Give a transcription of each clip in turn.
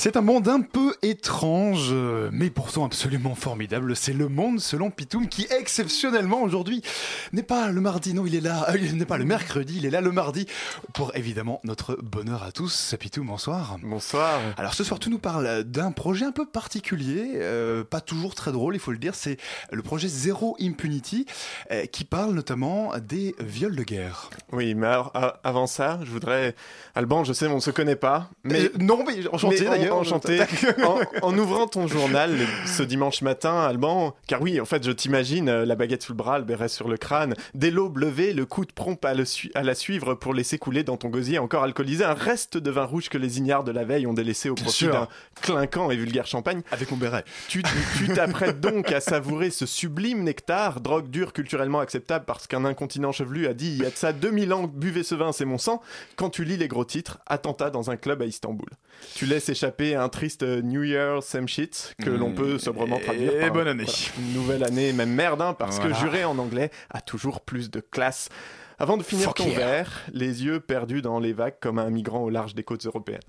C'est un monde un peu étrange, mais pourtant absolument formidable. C'est le monde selon Pitoum qui exceptionnellement aujourd'hui n'est pas le mardi, non, il est là, euh, il n'est pas le mercredi, il est là le mardi pour évidemment notre bonheur à tous. Pitoum, bonsoir. Bonsoir. Alors ce soir, tu nous parles d'un projet un peu particulier, euh, pas toujours très drôle, il faut le dire. C'est le projet Zero Impunity euh, qui parle notamment des viols de guerre. Oui, mais alors, avant ça, je voudrais, Alban, je sais, on ne se connaît pas, mais non, mais enchanté d'ailleurs enchanté. en, ouvrant ton journal ce dimanche matin, Alban, car oui, en fait, je t'imagine euh, la baguette sous le bras, le béret sur le crâne, dès l'aube levée, le coup de prompt à, à, la suivre pour laisser couler dans ton gosier encore alcoolisé un reste de vin rouge que les ignares de la veille ont délaissé au profit d'un clinquant et vulgaire champagne. Avec mon béret. Tu t'apprêtes donc à savourer ce sublime nectar, drogue dure culturellement acceptable parce qu'un incontinent chevelu a dit il y a de ça 2000 ans, buvez ce vin, c'est mon sang. Quand tu lis les gros titres, attentat dans un club à Istanbul. Tu laisses échapper un triste New Year same shit que l'on peut mm. sobrement traduire. Et bonne année. une nouvelle année, même merde, hein, parce que jurer en anglais a toujours plus de classe. Avant de finir ton verre, les yeux perdus dans les vagues comme un migrant au large des côtes européennes.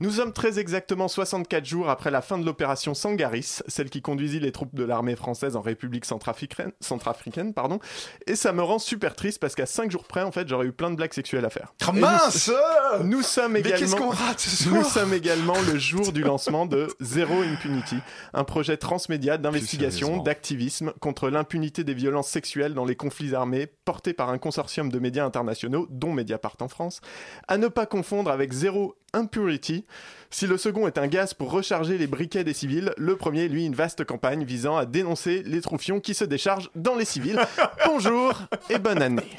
Nous sommes très exactement 64 jours après la fin de l'opération Sangaris, celle qui conduisit les troupes de l'armée française en République centrafricaine, centrafricaine pardon, et ça me rend super triste parce qu'à 5 jours près, en fait, j'aurais eu plein de blagues sexuelles à faire. Ah, mince nous, sommes également, rate Nous sommes également le jour du lancement de Zero Impunity, un projet transmédia d'investigation, d'activisme contre l'impunité des violences sexuelles dans les conflits armés, porté par un consortium de médias internationaux, dont Mediapart en France, à ne pas confondre avec Zero Impurity. Si le second est un gaz pour recharger les briquets des civils, le premier, lui, une vaste campagne visant à dénoncer les troufions qui se déchargent dans les civils. Bonjour et bonne année.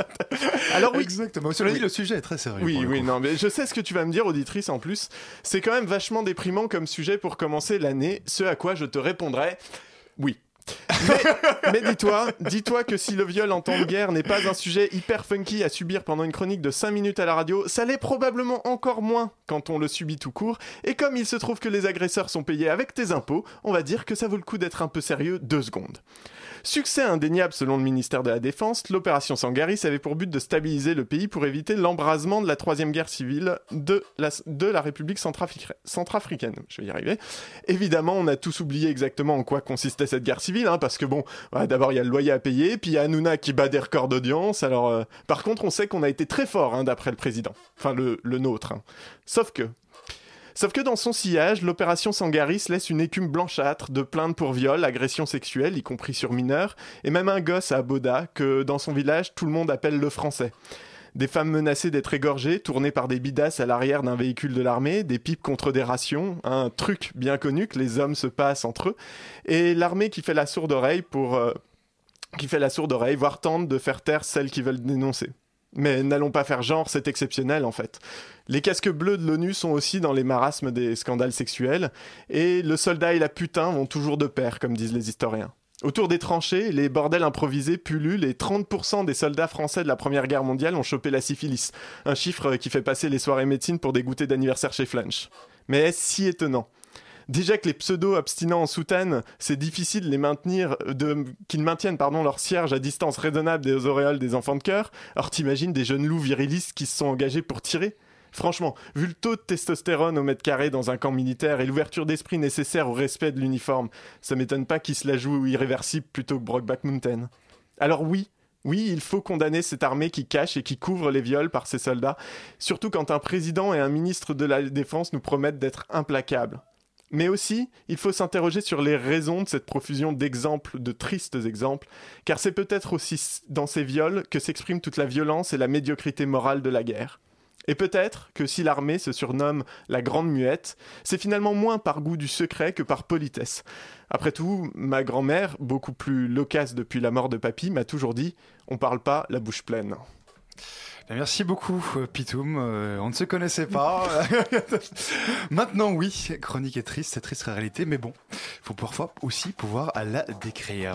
Alors oui, exactement. Cela dit, le sujet est très sérieux. Oui, oui, non, mais je sais ce que tu vas me dire, auditrice, en plus. C'est quand même vachement déprimant comme sujet pour commencer l'année. Ce à quoi je te répondrai. Oui, mais, dis-toi, dis-toi que si le viol en temps de guerre n'est pas un sujet hyper funky à subir pendant une chronique de 5 minutes à la radio, ça l'est probablement encore moins quand on le subit tout court. Et comme il se trouve que les agresseurs sont payés avec tes impôts, on va dire que ça vaut le coup d'être un peu sérieux deux secondes. Succès indéniable selon le ministère de la Défense, l'opération Sangaris avait pour but de stabiliser le pays pour éviter l'embrasement de la troisième guerre civile de la, de la République centrafricaine. Je vais y arriver. Évidemment, on a tous oublié exactement en quoi consistait cette guerre civile, hein, parce que bon, d'abord il y a le loyer à payer, puis il y a Hanouna qui bat des records d'audience. Alors, euh, par contre, on sait qu'on a été très fort hein, d'après le président, enfin le, le nôtre. Hein. Sauf que Sauf que dans son sillage, l'opération Sangaris laisse une écume blanchâtre de plaintes pour viol, agression sexuelle, y compris sur mineurs, et même un gosse à Boda que dans son village tout le monde appelle le français. Des femmes menacées d'être égorgées, tournées par des bidasses à l'arrière d'un véhicule de l'armée, des pipes contre des rations, un truc bien connu que les hommes se passent entre eux, et l'armée qui fait la sourde oreille pour... Euh, qui fait la sourde oreille, voire tente de faire taire celles qui veulent dénoncer. Mais n'allons pas faire genre, c'est exceptionnel en fait. Les casques bleus de l'ONU sont aussi dans les marasmes des scandales sexuels, et le soldat et la putain vont toujours de pair, comme disent les historiens. Autour des tranchées, les bordels improvisés pullulent et 30% des soldats français de la Première Guerre mondiale ont chopé la syphilis, un chiffre qui fait passer les soirées médecine pour des goûters d'anniversaire chez Flanch. Mais est-ce si étonnant? Déjà que les pseudo-abstinents en soutane, c'est difficile les maintenir, qu'ils maintiennent pardon, leur cierge à distance raisonnable des auréoles des enfants de cœur. Alors t'imagines des jeunes loups virilistes qui se sont engagés pour tirer? Franchement, vu le taux de testostérone au mètre carré dans un camp militaire et l'ouverture d'esprit nécessaire au respect de l'uniforme, ça m'étonne pas qu'ils se la jouent irréversible plutôt que Brockback Mountain. Alors oui, oui, il faut condamner cette armée qui cache et qui couvre les viols par ses soldats, surtout quand un président et un ministre de la Défense nous promettent d'être implacables. Mais aussi, il faut s'interroger sur les raisons de cette profusion d'exemples, de tristes exemples, car c'est peut-être aussi dans ces viols que s'exprime toute la violence et la médiocrité morale de la guerre. Et peut-être que si l'armée se surnomme la Grande Muette, c'est finalement moins par goût du secret que par politesse. Après tout, ma grand-mère, beaucoup plus loquace depuis la mort de papy, m'a toujours dit on parle pas la bouche pleine. Ben, merci beaucoup, euh, Pitoum. Euh, on ne se connaissait pas. Maintenant, oui, chronique est triste, c'est triste réalité, mais bon, faut parfois aussi pouvoir la décrire.